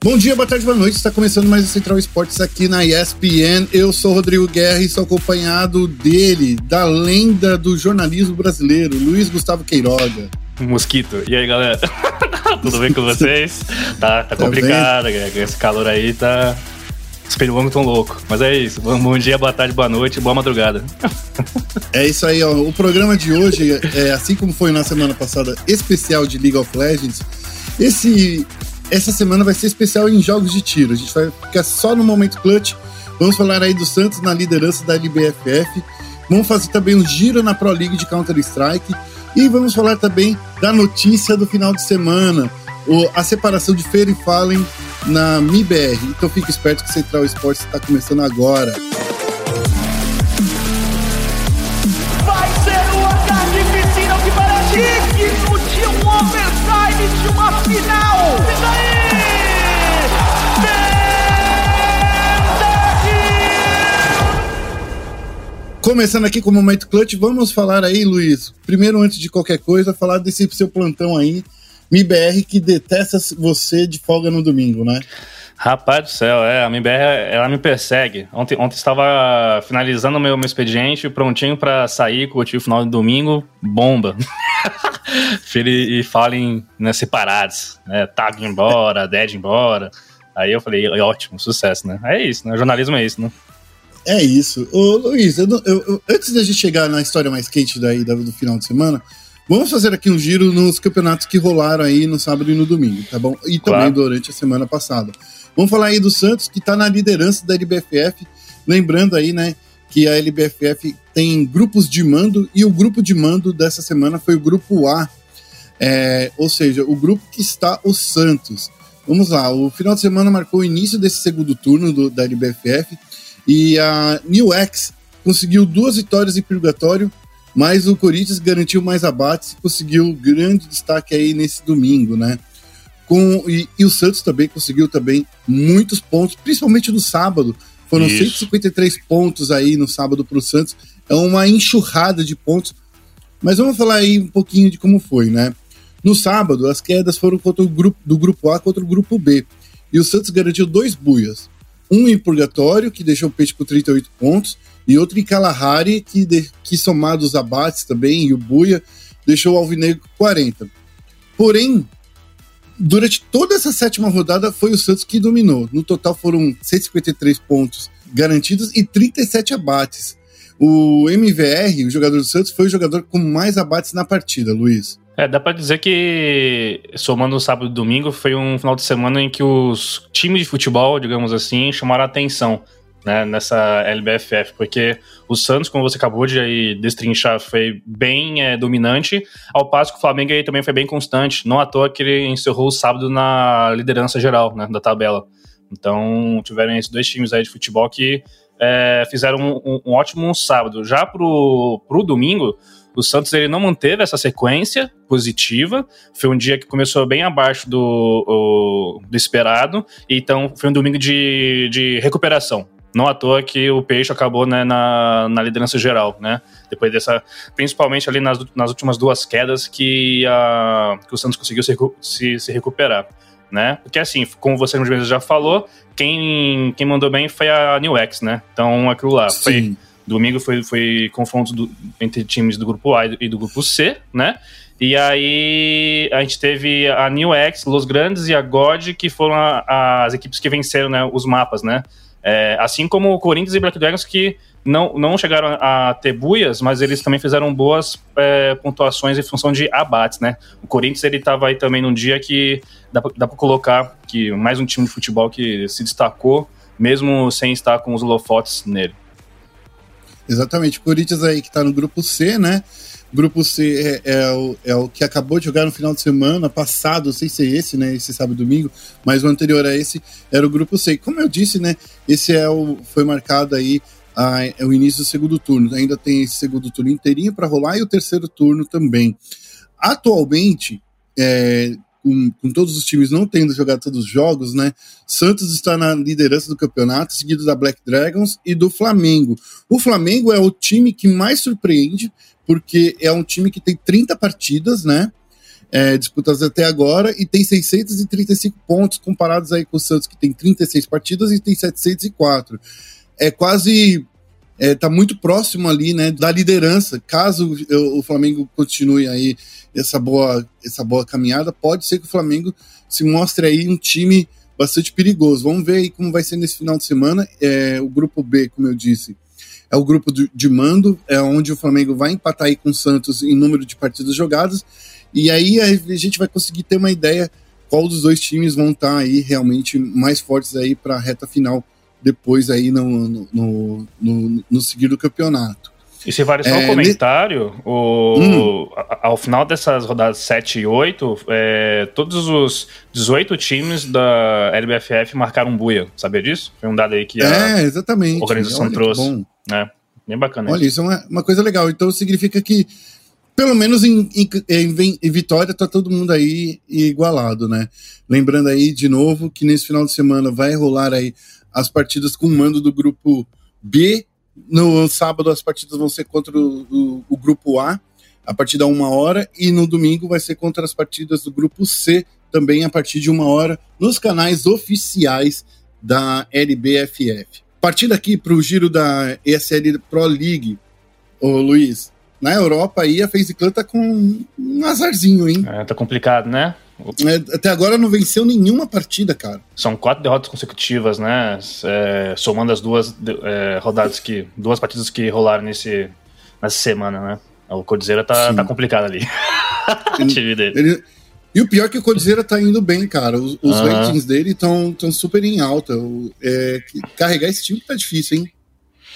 Bom dia, boa tarde, boa noite. Está começando mais o Central Esportes aqui na ESPN. Eu sou Rodrigo Guerra e sou acompanhado dele, da lenda do jornalismo brasileiro, Luiz Gustavo Queiroga. Mosquito. E aí, galera? Tudo bem com vocês? Tá, tá complicado, tá esse calor aí tá. Os tão louco. Mas é isso. Bom dia, boa tarde, boa noite, boa madrugada. É isso aí, ó. O programa de hoje, é, assim como foi na semana passada, especial de League of Legends. Esse essa semana vai ser especial em jogos de tiro. A gente vai ficar só no momento clutch. Vamos falar aí do Santos na liderança da LBFF. Vamos fazer também um giro na Pro League de Counter-Strike. E vamos falar também da notícia do final de semana, a separação de Feira e Fallen na MIBR. Então fique esperto que Central Esportes está começando agora. Começando aqui com o Momento Clutch, vamos falar aí, Luiz, primeiro antes de qualquer coisa, falar desse seu plantão aí, MIBR, que detesta você de folga no domingo, né? Rapaz do céu, é, a MIBR, ela me persegue. Ontem, ontem estava finalizando o meu, meu expediente, prontinho para sair, curtir o final do domingo, bomba. Filho e falem né, separados, né, Tag embora, Dead embora. Aí eu falei, ótimo, sucesso, né? É isso, né? jornalismo é isso, né? É isso. Ô, Luiz, eu, eu, eu, antes da gente chegar na história mais quente daí do, final de semana, vamos fazer aqui um giro nos campeonatos que rolaram aí no sábado e no domingo, tá bom? E também claro. durante a semana passada. Vamos falar aí do Santos, que tá na liderança da LBFF. Lembrando aí, né, que a LBFF tem grupos de mando e o grupo de mando dessa semana foi o grupo A. É, ou seja, o grupo que está o Santos. Vamos lá, o final de semana marcou o início desse segundo turno do, da LBFF e a New X conseguiu duas vitórias em purgatório, mas o Corinthians garantiu mais abates e conseguiu grande destaque aí nesse domingo, né? Com, e, e o Santos também conseguiu também muitos pontos, principalmente no sábado. Foram Isso. 153 pontos aí no sábado para o Santos. É uma enxurrada de pontos. Mas vamos falar aí um pouquinho de como foi, né? No sábado, as quedas foram contra o grupo, do grupo A contra o grupo B. E o Santos garantiu dois buias um em Purgatório, que deixou o Peixe com 38 pontos, e outro em Kalahari, que, de, que somado os abates também, e o Buia, deixou o Alvinegro com 40. Porém, durante toda essa sétima rodada, foi o Santos que dominou. No total foram 153 pontos garantidos e 37 abates. O MVR, o jogador do Santos, foi o jogador com mais abates na partida, Luiz. É, dá pra dizer que, somando o sábado e domingo, foi um final de semana em que os times de futebol, digamos assim, chamaram a atenção né, nessa LBFF, porque o Santos, como você acabou de destrinchar, foi bem é, dominante, ao passo que o Flamengo aí também foi bem constante, não à toa que ele encerrou o sábado na liderança geral né, da tabela. Então, tiveram esses dois times aí de futebol que é, fizeram um, um, um, ótimo sábado. Já pro, pro domingo, o Santos ele não manteve essa sequência positiva. Foi um dia que começou bem abaixo do, do esperado. Então foi um domingo de, de recuperação. Não à toa que o Peixe acabou né, na, na liderança geral, né? Depois dessa. Principalmente ali nas, nas últimas duas quedas que, a, que o Santos conseguiu se, se, se recuperar. Né? Porque assim, como você já falou, quem, quem mandou bem foi a New X, né? Então aquilo lá Sim. foi Domingo foi, foi confronto do, entre times do grupo A e do grupo C, né? E aí a gente teve a New X, Los Grandes e a God, que foram a, as equipes que venceram né, os mapas, né? É, assim como o Corinthians e Black Dragons, que não, não chegaram a ter buias, mas eles também fizeram boas é, pontuações em função de abates, né? O Corinthians, ele estava aí também num dia que dá para colocar que mais um time de futebol que se destacou, mesmo sem estar com os holofotes nele. Exatamente. Corinthians aí que tá no grupo C, né? Grupo C é, é, o, é o que acabou de jogar no final de semana passado, sem ser esse, né? Esse sábado e domingo, mas o anterior a esse era o grupo C. Como eu disse, né? Esse é o, foi marcado aí a, é o início do segundo turno. Ainda tem esse segundo turno inteirinho para rolar e o terceiro turno também. Atualmente, é, com, com, todos os times não tendo jogado todos os jogos, né? Santos está na liderança do campeonato, seguido da Black Dragons e do Flamengo. O Flamengo é o time que mais surpreende, porque é um time que tem 30 partidas, né? é, disputadas até agora e tem 635 pontos comparados aí com o Santos que tem 36 partidas e tem 704. É quase é, tá muito próximo ali, né, da liderança. Caso o Flamengo continue aí essa boa, essa boa caminhada, pode ser que o Flamengo se mostre aí um time bastante perigoso. Vamos ver aí como vai ser nesse final de semana. É, o grupo B, como eu disse, é o grupo de, de mando, é onde o Flamengo vai empatar aí com o Santos em número de partidas jogadas. E aí a gente vai conseguir ter uma ideia qual dos dois times vão estar aí realmente mais fortes aí para a reta final depois aí no, no, no, no, seguir do campeonato. E se vale só é, um comentário, ne... o, hum. ao final dessas rodadas 7 e 8, é, todos os 18 times da LBFF marcaram buia, sabia disso? Foi um dado aí que a é, exatamente. organização Olha, trouxe. Bom. É, bem bacana. Olha, isso é uma, uma coisa legal. Então significa que pelo menos em, em, em, em, Vitória tá todo mundo aí igualado, né? Lembrando aí de novo que nesse final de semana vai rolar aí as partidas com o mando do grupo B. No sábado, as partidas vão ser contra o, o, o grupo A, a partir da uma hora, e no domingo vai ser contra as partidas do grupo C, também a partir de uma hora, nos canais oficiais da LBFF. Partindo aqui para o giro da ESL Pro League, ô Luiz, na Europa aí a FaZe Clan tá com um azarzinho, hein? É, tá complicado, né? É, até agora não venceu nenhuma partida, cara. São quatro derrotas consecutivas, né? É, somando as duas é, rodadas que. duas partidas que rolaram nesse, nessa semana, né? O Codizera tá, tá complicado ali. ele, ele, e o pior é que o Codizera tá indo bem, cara. Os, os ratings dele estão super em alta. É, carregar esse time tá difícil, hein?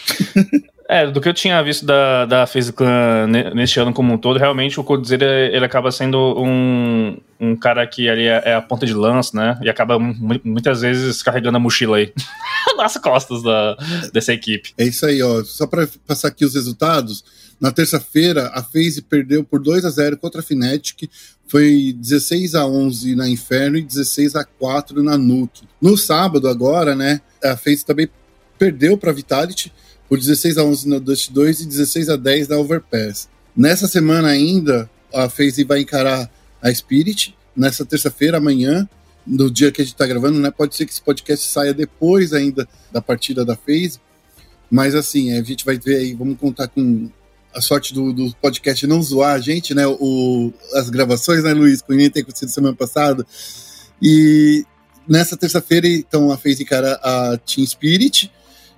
É, do que eu tinha visto da, da FaZe Clan neste ano como um todo, realmente o Coldzera ele acaba sendo um, um cara que ali é, é a ponta de lança, né? E acaba muitas vezes carregando a mochila aí nas costas da, dessa equipe. É isso aí, ó. Só para passar aqui os resultados. Na terça-feira, a FaZe perdeu por 2 a 0 contra a Fnatic, foi 16 a 11 na Inferno e 16 a 4 na Nuke. No sábado agora, né, a FaZe também perdeu para a Vitality por 16 a 11 no Dust 2 e 16 a 10 na Overpass. Nessa semana ainda, a FaZe vai encarar a Spirit, nessa terça-feira, amanhã, no dia que a gente está gravando, né? Pode ser que esse podcast saia depois ainda da partida da FaZe, mas assim, a gente vai ver aí, vamos contar com a sorte do, do podcast não zoar a gente, né? O, as gravações, né, Luiz? Com nem ter acontecido semana passada. E nessa terça-feira, então, a FaZe encara a Team Spirit,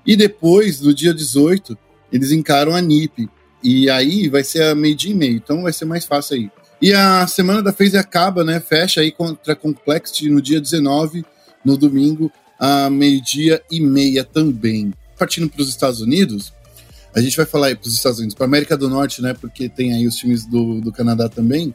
e depois, no dia 18, eles encaram a NIP. E aí vai ser a meio dia e meio, então vai ser mais fácil aí. E a semana da FaZe acaba, né? Fecha aí contra a Complexity no dia 19, no domingo, a meio-dia e meia também. Partindo para os Estados Unidos, a gente vai falar aí para os Estados Unidos, para América do Norte, né? Porque tem aí os times do, do Canadá também.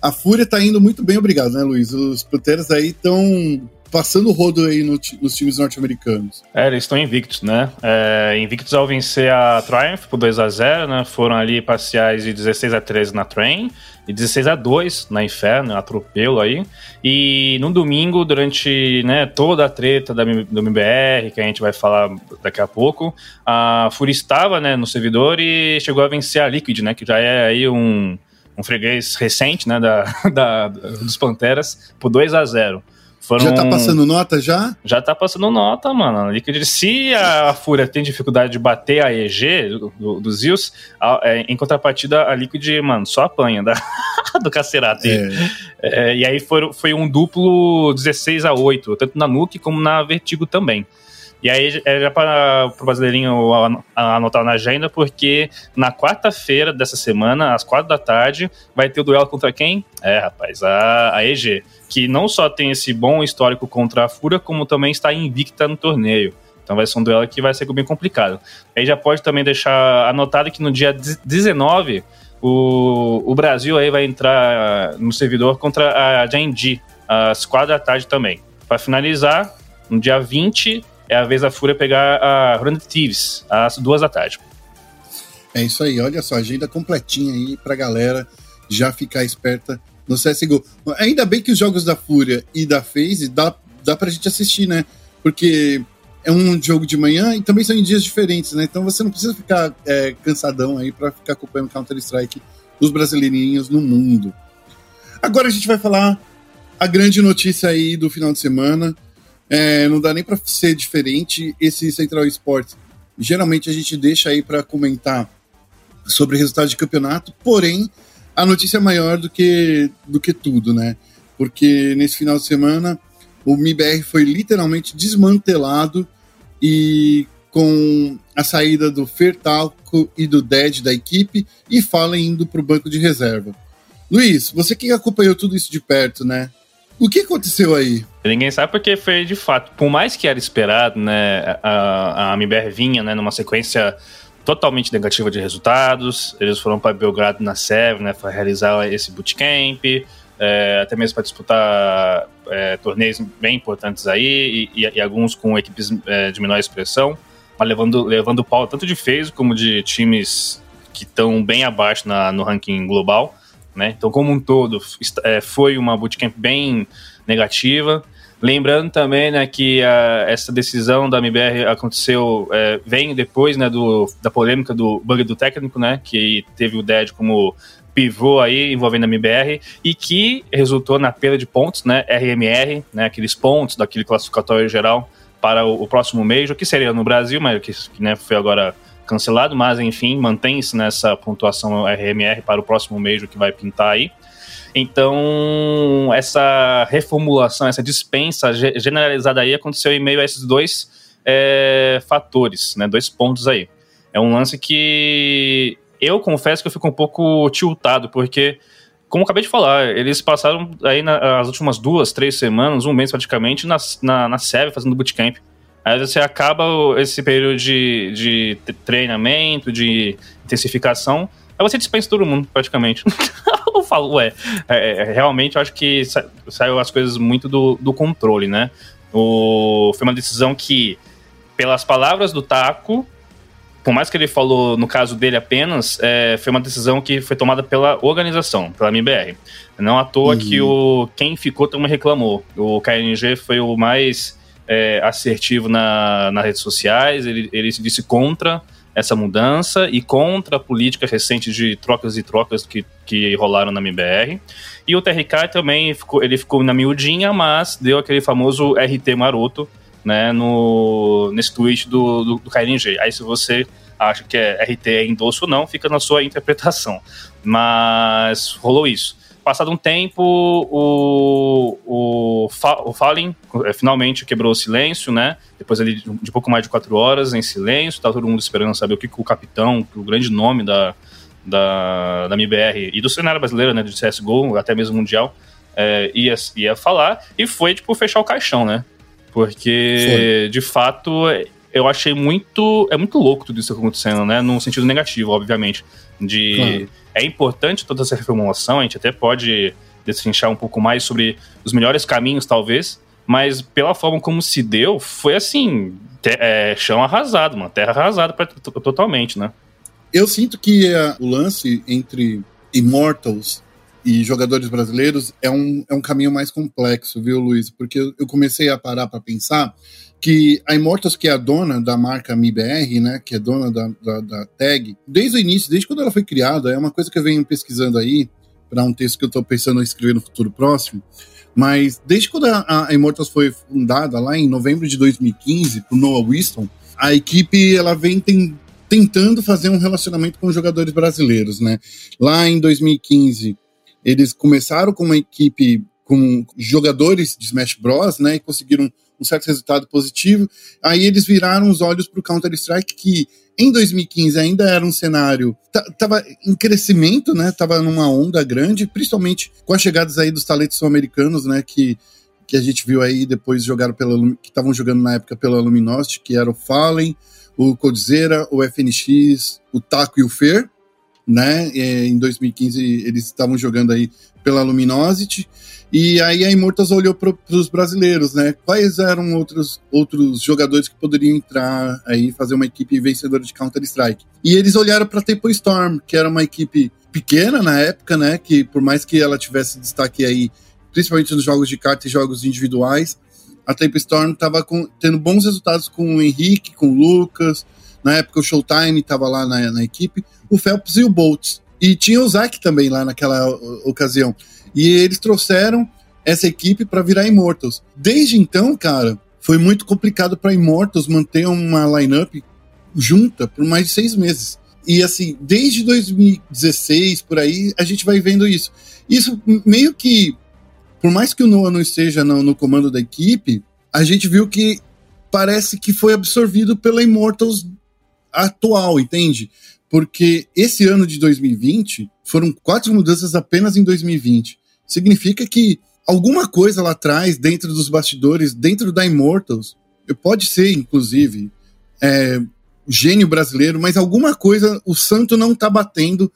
A Fúria tá indo muito bem, obrigado, né, Luiz? Os Panteras aí estão passando o rodo aí no, nos times norte-americanos. É, eles estão invictos, né? É, invictos ao vencer a Triumph por 2 a 0 né? Foram ali parciais de 16 a 13 na Train e 16 a 2 na Inferno, atropelo aí. E no domingo, durante né, toda a treta da, do MBR, que a gente vai falar daqui a pouco, a Fury estava né, no servidor e chegou a vencer a Liquid, né? Que já é aí um, um freguês recente, né? Da, da dos Panteras, por 2 a 0 foram... Já tá passando nota já? Já tá passando nota, mano. Liquid, se a Fúria tem dificuldade de bater a EG do, do, do Zeus, a, é, em contrapartida, a Liquid, mano, só apanha da, do Cacerate. É. É, e aí foi, foi um duplo 16 a 8, tanto na Nuke como na Vertigo também. E aí é já para o brasileirinho anotar na agenda, porque na quarta-feira dessa semana, às quatro da tarde, vai ter o duelo contra quem? É, rapaz, a, a EG, que não só tem esse bom histórico contra a Fúria, como também está invicta no torneio. Então vai ser um duelo que vai ser bem complicado. Aí já pode também deixar anotado que no dia 19 o, o Brasil aí vai entrar no servidor contra a Genji às quatro da tarde também. Para finalizar, no dia 20 é a vez da Fúria pegar a Run Thieves às duas da tarde. É isso aí, olha só, agenda completinha aí pra galera já ficar esperta no CSGO. Ainda bem que os jogos da Fúria e da FaZe dá, dá pra gente assistir, né? Porque é um jogo de manhã e também são em dias diferentes, né? Então você não precisa ficar é, cansadão aí para ficar acompanhando Counter-Strike dos brasileirinhos no mundo. Agora a gente vai falar a grande notícia aí do final de semana. É, não dá nem para ser diferente. Esse Central Esports, geralmente a gente deixa aí para comentar sobre resultado de campeonato, porém a notícia é maior do que, do que tudo, né? Porque nesse final de semana o MIBR foi literalmente desmantelado e com a saída do Fertalco e do Dead da equipe e Fallen indo para o banco de reserva. Luiz, você que acompanhou tudo isso de perto, né? O que aconteceu aí? Ninguém sabe porque foi de fato, por mais que era esperado, né, a, a MBR vinha, né, numa sequência totalmente negativa de resultados. Eles foram para Belgrado na SEV, né, para realizar esse bootcamp, é, até mesmo para disputar é, torneios bem importantes aí e, e, e alguns com equipes é, de menor expressão, mas levando levando pau tanto de FaZe como de times que estão bem abaixo na, no ranking global. Né? Então, como um todo, é, foi uma bootcamp bem negativa. Lembrando também né, que a, essa decisão da MBR aconteceu, é, vem depois né, do, da polêmica do bug do técnico, né, que teve o DED como pivô aí envolvendo a MBR e que resultou na perda de pontos, né, RMR, né, aqueles pontos daquele classificatório geral para o, o próximo mês, que seria no Brasil, mas que né, foi agora cancelado, mas enfim, mantém-se nessa pontuação RMR para o próximo mês que vai pintar aí. Então, essa reformulação, essa dispensa generalizada aí aconteceu em meio a esses dois é, fatores, né, dois pontos aí. É um lance que eu confesso que eu fico um pouco tiltado, porque, como acabei de falar, eles passaram aí nas últimas duas, três semanas, um mês praticamente, na, na, na fazendo bootcamp. Aí você acaba esse período de, de treinamento, de intensificação, aí você dispensa todo mundo, praticamente. eu falo, ué, é, é, realmente eu acho que sa saiu as coisas muito do, do controle, né? O, foi uma decisão que, pelas palavras do Taco, por mais que ele falou no caso dele apenas, é, foi uma decisão que foi tomada pela organização, pela MBR. Não à toa uhum. que o quem ficou também reclamou. O KNG foi o mais é, assertivo na, nas redes sociais, ele, ele se disse contra essa mudança e contra a política recente de trocas e trocas que, que rolaram na MBR. E o TRK também ficou, ele ficou na miudinha, mas deu aquele famoso RT maroto, né, no, nesse tweet do, do, do KNG. Aí se você acha que é RT é endosso ou não, fica na sua interpretação. Mas rolou isso. Passado um tempo, o, o, o Fallen é, finalmente quebrou o silêncio, né? Depois ali de pouco mais de quatro horas em silêncio, tá todo mundo esperando saber o que, que o capitão, o grande nome da, da, da MBR e do cenário brasileiro, né? Do CSGO, até mesmo mundial, é, ia, ia falar. E foi, tipo, fechar o caixão, né? Porque, foi. de fato, eu achei muito. É muito louco tudo isso acontecendo, né? Num sentido negativo, obviamente. De. Claro é importante toda essa reformulação, a gente até pode destrinchar um pouco mais sobre os melhores caminhos, talvez, mas pela forma como se deu, foi assim, é, chão arrasado, mano, terra arrasada pra, totalmente, né? Eu sinto que uh, o lance entre Immortals e jogadores brasileiros é um, é um caminho mais complexo, viu, Luiz? Porque eu comecei a parar para pensar que a Immortals, que é a dona da marca MIBR, né, que é dona da, da, da, tag, desde o início, desde quando ela foi criada, é uma coisa que eu venho pesquisando aí, para um texto que eu estou pensando em escrever no futuro próximo, mas desde quando a, a Immortals foi fundada, lá em novembro de 2015, por Noah Winston, a equipe ela vem tem, tentando fazer um relacionamento com os jogadores brasileiros, né? Lá em 2015, eles começaram com uma equipe com jogadores de Smash Bros, né, e conseguiram um certo resultado positivo. Aí eles viraram os olhos para o Counter-Strike, que em 2015 ainda era um cenário tava em crescimento, né? Tava numa onda grande, principalmente com as chegadas aí dos talentos sul-americanos, né? Que, que a gente viu aí depois jogaram pela que estavam jogando na época pela Luminosity, que era o Fallen, o Codizera, o FNX, o Taco e o Fer, né? E, em 2015 eles estavam jogando aí pela Luminosity. E aí a Immortals olhou para os brasileiros, né? Quais eram outros, outros jogadores que poderiam entrar aí fazer uma equipe vencedora de Counter-Strike? E eles olharam para Temple Storm, que era uma equipe pequena na época, né? Que por mais que ela tivesse destaque aí, principalmente nos jogos de carta e jogos individuais, a Temple Storm estava tendo bons resultados com o Henrique, com o Lucas. Na época o Showtime estava lá na, na equipe, o Phelps e o Boltz. E tinha o Zack também lá naquela ocasião. E eles trouxeram essa equipe para virar Immortals. Desde então, cara, foi muito complicado para Immortals manter uma lineup junta por mais de seis meses. E assim, desde 2016 por aí, a gente vai vendo isso. Isso meio que, por mais que o Noah não esteja no, no comando da equipe, a gente viu que parece que foi absorvido pela Immortals atual, entende? Porque esse ano de 2020 foram quatro mudanças apenas em 2020. Significa que alguma coisa lá atrás, dentro dos bastidores, dentro da Immortals, pode ser, inclusive, é, gênio brasileiro, mas alguma coisa o Santo não tá batendo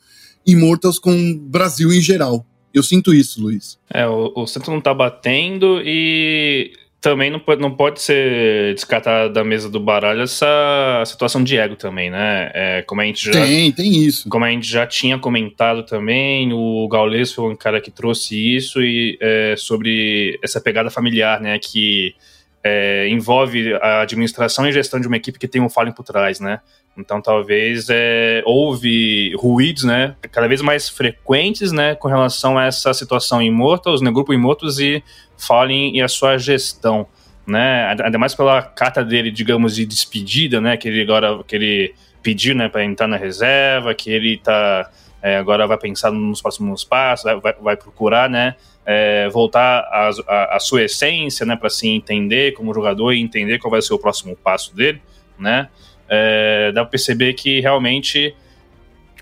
Immortals com o Brasil em geral. Eu sinto isso, Luiz. É, o, o Santo não tá batendo e também não pode, não pode ser descartada da mesa do baralho essa situação de ego também, né? É, como a gente já, tem, tem isso. Como a gente já tinha comentado também, o Gaules foi um cara que trouxe isso e é, sobre essa pegada familiar, né? Que é, envolve a administração e gestão de uma equipe que tem um falling por trás, né? Então talvez é, houve ruídos, né, cada vez mais frequentes, né, com relação a essa situação em Immortals, né, grupo Immortals e Fallen e a sua gestão, né, ainda mais pela carta dele, digamos, de despedida, né, que ele agora que ele pediu, né, para entrar na reserva, que ele tá é, agora vai pensar nos próximos passos, vai, vai, vai procurar, né, é, voltar à sua essência, né, para se entender como jogador e entender qual vai ser o próximo passo dele, né é, dá pra perceber que realmente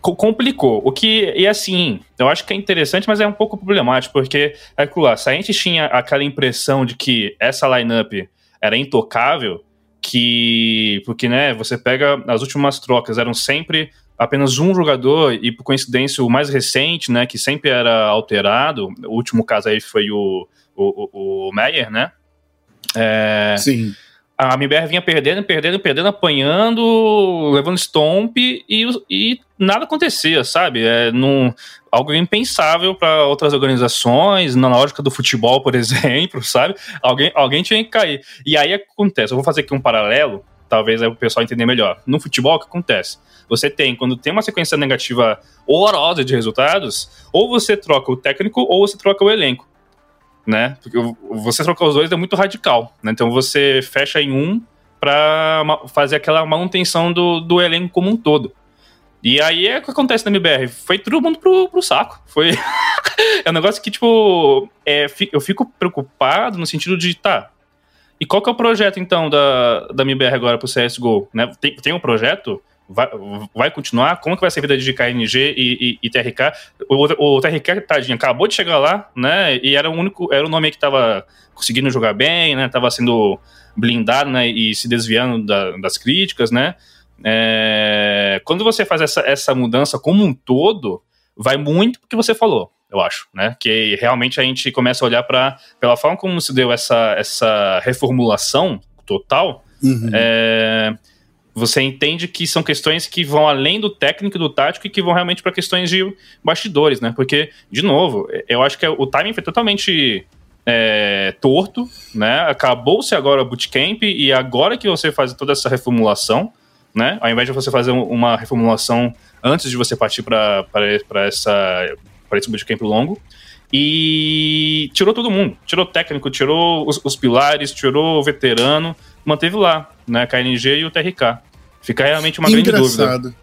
complicou. O que, e assim, eu acho que é interessante, mas é um pouco problemático, porque, é lá, se a gente tinha aquela impressão de que essa lineup era intocável, que, porque, né, você pega as últimas trocas, eram sempre apenas um jogador, e por coincidência o mais recente, né, que sempre era alterado, o último caso aí foi o, o, o Meyer, né? É, Sim a MBR vinha perdendo, perdendo, perdendo, apanhando, levando stomp e, e nada acontecia, sabe? É num, algo impensável para outras organizações, na lógica do futebol, por exemplo, sabe? Alguém, alguém tinha que cair. E aí acontece, eu vou fazer aqui um paralelo, talvez aí o pessoal entender melhor. No futebol, o que acontece? Você tem, quando tem uma sequência negativa horrorosa de resultados, ou você troca o técnico ou você troca o elenco né? Porque você trocar os dois é muito radical, né? Então você fecha em um para fazer aquela manutenção do, do elenco como um todo. E aí é o que acontece na MBR. Foi todo mundo pro, pro saco. Foi. é um negócio que, tipo, é, eu fico preocupado no sentido de, tá. E qual que é o projeto, então, da, da MBR agora pro CSGO? Né? Tem, tem um projeto? vai, vai continuar? Como que vai ser a vida de KNG e, e, e TRK? O, o, TRK, tadinho, acabou de chegar lá, né? E era o único, era o nome que estava conseguindo jogar bem, né? Tava sendo blindado, né? E se desviando da, das críticas, né? É, quando você faz essa, essa mudança como um todo, vai muito porque você falou, eu acho, né? Que realmente a gente começa a olhar para pela forma como se deu essa, essa reformulação total. Uhum. É, você entende que são questões que vão além do técnico e do tático e que vão realmente para questões de bastidores, né? Porque, de novo, eu acho que o timing foi totalmente é, torto, né? Acabou-se agora o bootcamp e agora que você faz toda essa reformulação, né? Ao invés de você fazer uma reformulação antes de você partir para essa para esse bootcamp longo. E tirou todo mundo. Tirou técnico, tirou os, os pilares, tirou o veterano, manteve lá, né? KNG e o TRK. Fica realmente uma Engraçado. grande dúvida.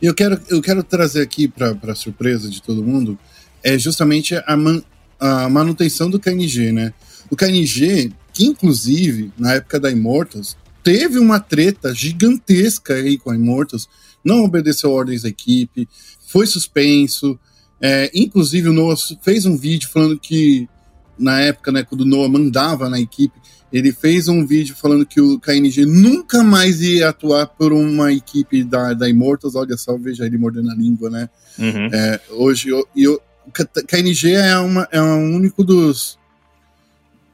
Eu quero, eu quero trazer aqui para surpresa de todo mundo é justamente a, man, a manutenção do KNG, né? O KNG, que inclusive, na época da Immortals, teve uma treta gigantesca aí com a Immortals, não obedeceu ordens da equipe, foi suspenso. É, inclusive, o Noah fez um vídeo falando que, na época, né, quando o Noah mandava na equipe, ele fez um vídeo falando que o KNG nunca mais ia atuar por uma equipe da, da Immortals. Olha só, veja ele mordendo a língua, né? Uhum. É, hoje, eu, eu, KNG é, uma, é um único dos.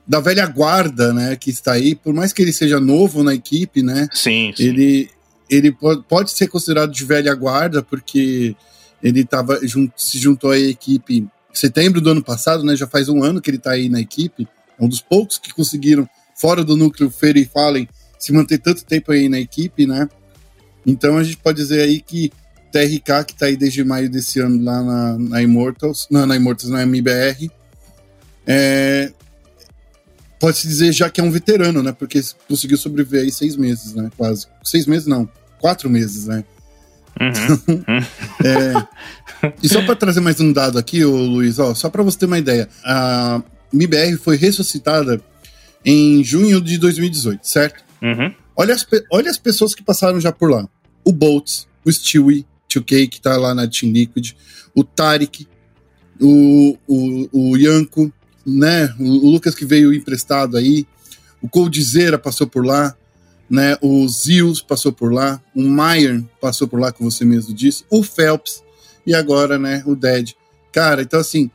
da velha guarda, né? Que está aí. Por mais que ele seja novo na equipe, né? Sim, sim. Ele, ele pode, pode ser considerado de velha guarda, porque ele tava, se juntou à equipe em setembro do ano passado, né? Já faz um ano que ele está aí na equipe. É um dos poucos que conseguiram fora do núcleo Feira e Fallen, se manter tanto tempo aí na equipe, né? Então a gente pode dizer aí que TRK, que tá aí desde maio desse ano lá na, na Immortals, não, na Immortals, na MBR, É, Pode-se dizer já que é um veterano, né? Porque conseguiu sobreviver aí seis meses, né? Quase. Seis meses não, quatro meses, né? Uhum. é, e só para trazer mais um dado aqui, ô Luiz, ó, só para você ter uma ideia, a MIBR foi ressuscitada em junho de 2018, certo? Uhum. Olha, as, olha as pessoas que passaram já por lá: o Boltz, o Stewie, 2K, que tá lá na Team Liquid, o Tarek, o, o, o Yanko, né? O, Lucas que veio emprestado aí, o Coldzera passou por lá, né? O Zils passou por lá, o Maier passou por lá, como você mesmo disse, o Phelps e agora, né? O Dead. Cara, então assim,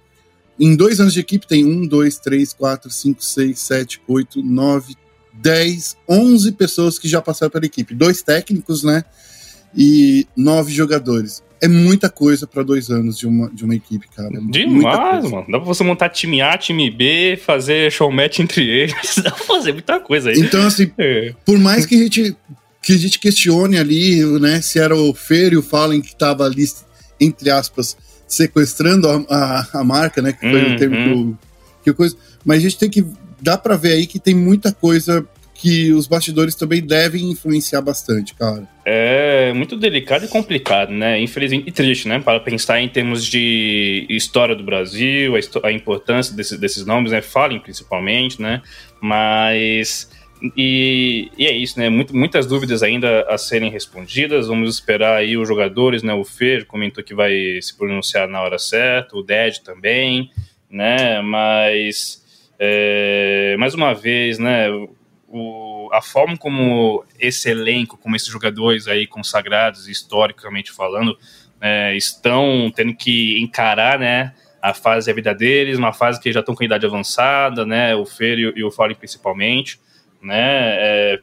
em dois anos de equipe tem um, dois, três, quatro, cinco, seis, sete, oito, nove, dez, onze pessoas que já passaram pela equipe, dois técnicos, né? E nove jogadores é muita coisa para dois anos de uma, de uma equipe, cara. É Demais, mano. Dá pra você montar time A, time B, fazer show match entre eles. Dá pra fazer muita coisa aí. Então, assim, é. por mais que a gente que a gente questione ali, né, se era o Fer e o Fallen que tava ali, entre aspas, sequestrando a, a, a marca, né, que foi uhum. o termo que, eu, que eu coisa, mas a gente tem que, dá pra ver aí que tem muita coisa que os bastidores também devem influenciar bastante, cara. É muito delicado e complicado, né? Infelizmente e triste, né? Para pensar em termos de história do Brasil, a, a importância desses, desses nomes, né? Falem principalmente, né? Mas. E, e, é isso, né? Muito, muitas dúvidas ainda a serem respondidas. Vamos esperar aí os jogadores, né? O Fer comentou que vai se pronunciar na hora certa, o Ded também, né? Mas. É, mais uma vez, né? O, a forma como esse elenco, como esses jogadores aí consagrados, historicamente falando, é, estão tendo que encarar, né, a fase da vida deles, uma fase que já estão com idade avançada, né, o Fer e, e o Fallen principalmente, né, é,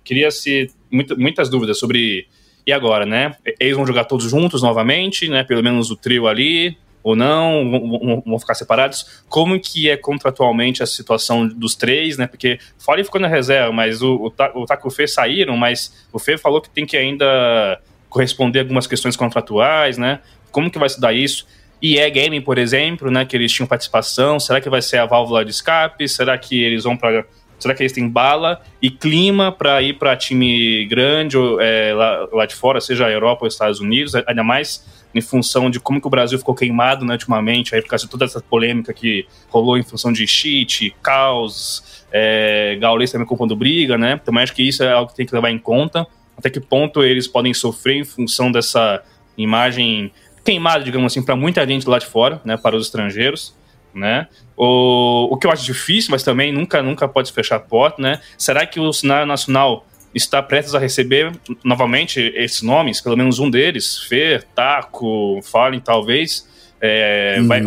muito, muitas dúvidas sobre e agora, né, eles vão jogar todos juntos novamente, né, pelo menos o trio ali, ou não, vão, vão, ficar separados? Como que é contratualmente a situação dos três, né? Porque Fole ficou na reserva, mas o, o, o Taco Fê saíram, mas o Fê falou que tem que ainda corresponder algumas questões contratuais, né? Como que vai se dar isso? E é Gaming, por exemplo, né, que eles tinham participação, será que vai ser a válvula de escape? Será que eles vão para Será que eles têm bala e clima para ir para time grande ou, é, lá, lá, de fora, seja a Europa ou Estados Unidos? Ainda mais em função de como que o Brasil ficou queimado né, ultimamente, aí por causa de toda essa polêmica que rolou em função de cheat, caos, é, Gaules também culpando briga, né? Então acho que isso é algo que tem que levar em conta. Até que ponto eles podem sofrer em função dessa imagem queimada, digamos assim, para muita gente lá de fora, né? Para os estrangeiros. Né? O, o que eu acho difícil, mas também nunca, nunca pode fechar a porta, né? Será que o cenário nacional está prestes a receber novamente esses nomes, pelo menos um deles, Fer, Taco, Fallen, talvez. É, uhum. vai,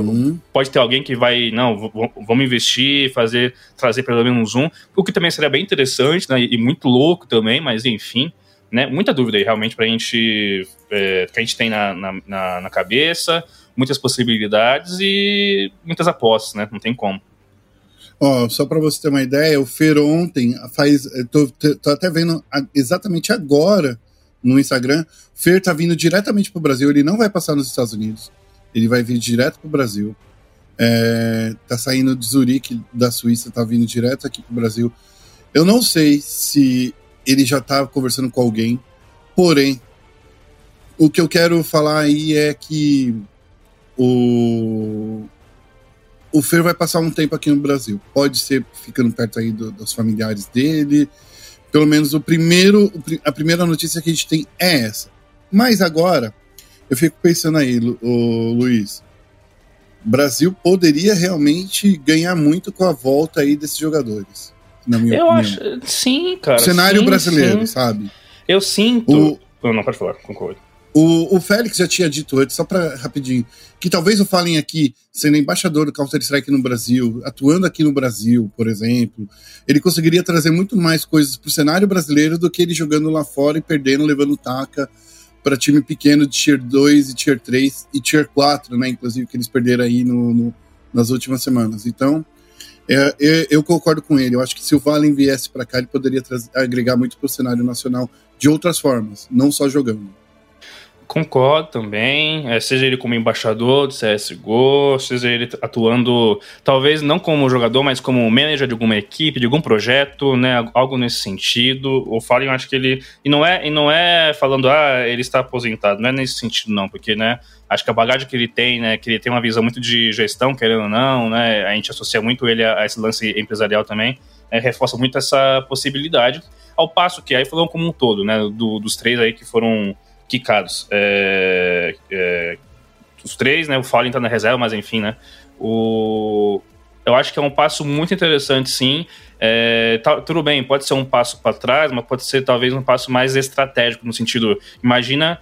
pode ter alguém que vai, não, vamos investir, fazer, trazer pelo menos um, o que também seria bem interessante, né, e muito louco também, mas enfim, né, muita dúvida aí realmente pra gente, é, que a gente tem na, na, na cabeça, muitas possibilidades e muitas apostas, né, não tem como. Ó, só para você ter uma ideia, o Fer ontem faz. Tô, tô até vendo exatamente agora no Instagram. O Fer tá vindo diretamente pro Brasil. Ele não vai passar nos Estados Unidos. Ele vai vir direto pro Brasil. É, tá saindo de Zurique, da Suíça, tá vindo direto aqui pro Brasil. Eu não sei se ele já tá conversando com alguém, porém, o que eu quero falar aí é que o, o Fer vai passar um tempo aqui no Brasil. Pode ser ficando perto aí do, dos familiares dele. Pelo menos o primeiro, a primeira notícia que a gente tem é essa. Mas agora, eu fico pensando aí, o Luiz. Brasil poderia realmente ganhar muito com a volta aí desses jogadores. Na minha eu opinião. acho. Sim, cara. O cenário sim, brasileiro, sim. sabe? Eu sinto. O... Não, pode falar, concordo. O, o Félix já tinha dito antes, só para rapidinho, que talvez o Fallen aqui, sendo embaixador do Counter-Strike no Brasil, atuando aqui no Brasil, por exemplo, ele conseguiria trazer muito mais coisas para o cenário brasileiro do que ele jogando lá fora e perdendo, levando taca para time pequeno de Tier 2 e Tier 3 e Tier 4, né? Inclusive, que eles perderam aí no, no nas últimas semanas. Então, é, eu, eu, concordo com ele. Eu acho que se o Valen viesse para cá, ele poderia agregar muito para o cenário nacional de outras formas, não só jogando. Concordo também, é, seja ele como embaixador do CSGO, seja ele atuando, talvez não como jogador, mas como manager de alguma equipe, de algum projeto, né, algo nesse sentido. O Fallen, acho que ele. E não, é, e não é falando, ah, ele está aposentado, não é nesse sentido, não, porque, né, acho que a bagagem que ele tem, né, que ele tem uma visão muito de gestão, querendo ou não, né, a gente associa muito ele a, a esse lance empresarial também, né, reforça muito essa possibilidade, ao passo que aí falando como um todo, né, do, dos três aí que foram quicados. É, é, os três, né? O Fallen tá na reserva, mas enfim, né? O, eu acho que é um passo muito interessante, sim. É, tá, tudo bem, pode ser um passo para trás, mas pode ser talvez um passo mais estratégico, no sentido, imagina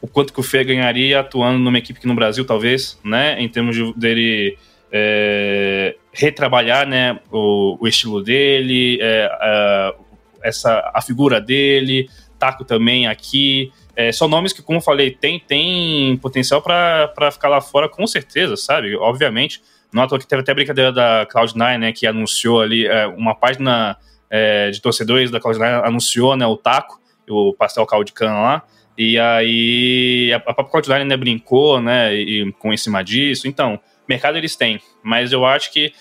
o quanto que o Fê ganharia atuando numa equipe aqui no Brasil, talvez, né? Em termos de, dele é, retrabalhar, né? O, o estilo dele, é, a, essa, a figura dele, Taco também aqui. É, são nomes que, como eu falei, tem, tem potencial para ficar lá fora, com certeza, sabe? Obviamente. Nota que teve até a brincadeira da Cloud9, né? Que anunciou ali é, uma página é, de torcedores da Cloud9 anunciou né, o taco, o pastel Caldcan lá. E aí a, a própria Cloud9 né, brincou, né? E, com em cima disso. Então, mercado eles têm. Mas eu acho que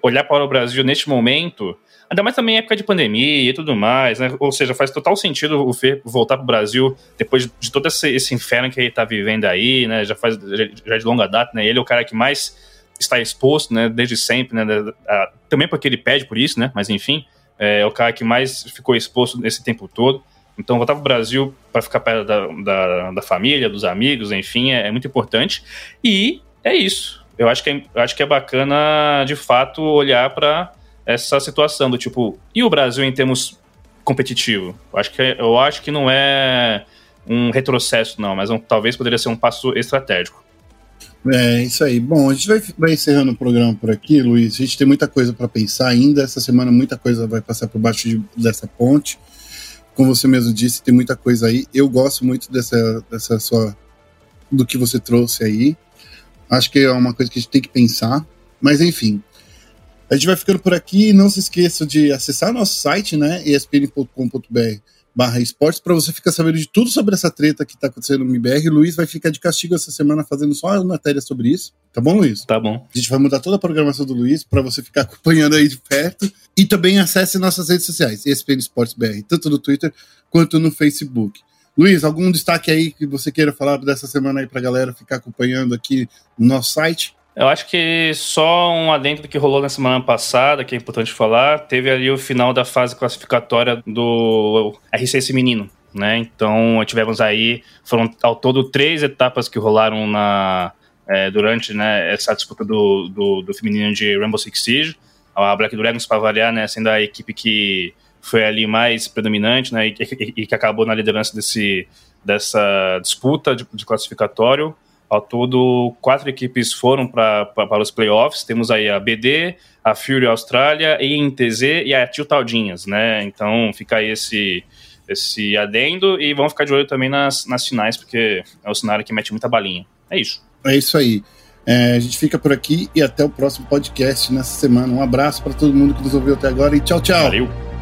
olhar para o Brasil neste momento Ainda mais também época de pandemia e tudo mais, né? Ou seja, faz total sentido o Fê voltar pro Brasil depois de todo esse, esse inferno que ele tá vivendo aí, né? Já faz já de longa data, né? Ele é o cara que mais está exposto, né? Desde sempre, né? também porque ele pede por isso, né? Mas enfim, é o cara que mais ficou exposto nesse tempo todo. Então, voltar para o Brasil para ficar perto da, da, da, família, dos amigos, enfim, é, é, muito importante. E é isso. Eu acho que é, eu acho que é bacana, de fato, olhar para essa situação do tipo, e o Brasil em termos competitivo? Eu acho que, eu acho que não é um retrocesso, não, mas um, talvez poderia ser um passo estratégico. É, isso aí. Bom, a gente vai, vai encerrando o programa por aqui, Luiz. A gente tem muita coisa para pensar ainda. Essa semana muita coisa vai passar por baixo de, dessa ponte. Como você mesmo disse, tem muita coisa aí. Eu gosto muito dessa, dessa sua do que você trouxe aí. Acho que é uma coisa que a gente tem que pensar. Mas enfim, a gente vai ficando por aqui. Não se esqueça de acessar nosso site, né? espn.com.br barra esportes para você ficar sabendo de tudo sobre essa treta que está acontecendo no MBR. Luiz vai ficar de castigo essa semana fazendo só uma matéria sobre isso. Tá bom, Luiz? Tá bom. A gente vai mudar toda a programação do Luiz para você ficar acompanhando aí de perto. E também acesse nossas redes sociais, ESPN Esportes BR, tanto no Twitter quanto no Facebook. Luiz, algum destaque aí que você queira falar dessa semana aí para a galera ficar acompanhando aqui no nosso site? Eu acho que só um adendo que rolou na semana passada, que é importante falar, teve ali o final da fase classificatória do RCS Menino, né? Então tivemos aí, foram ao todo três etapas que rolaram na, é, durante né, essa disputa do, do, do, feminino de Rainbow Six Siege. A Black Dragons, para variar, né, sendo a equipe que foi ali mais predominante né, e, e, e que acabou na liderança desse, dessa disputa de, de classificatório. Ao todo, quatro equipes foram pra, pra, para os playoffs. Temos aí a BD, a Fury Austrália, a INTZ e a Tio Taldinhas, né? Então fica aí esse, esse adendo e vamos ficar de olho também nas, nas finais, porque é o cenário que mete muita balinha. É isso. É isso aí. É, a gente fica por aqui e até o próximo podcast nessa semana. Um abraço para todo mundo que nos ouviu até agora e tchau, tchau. Valeu.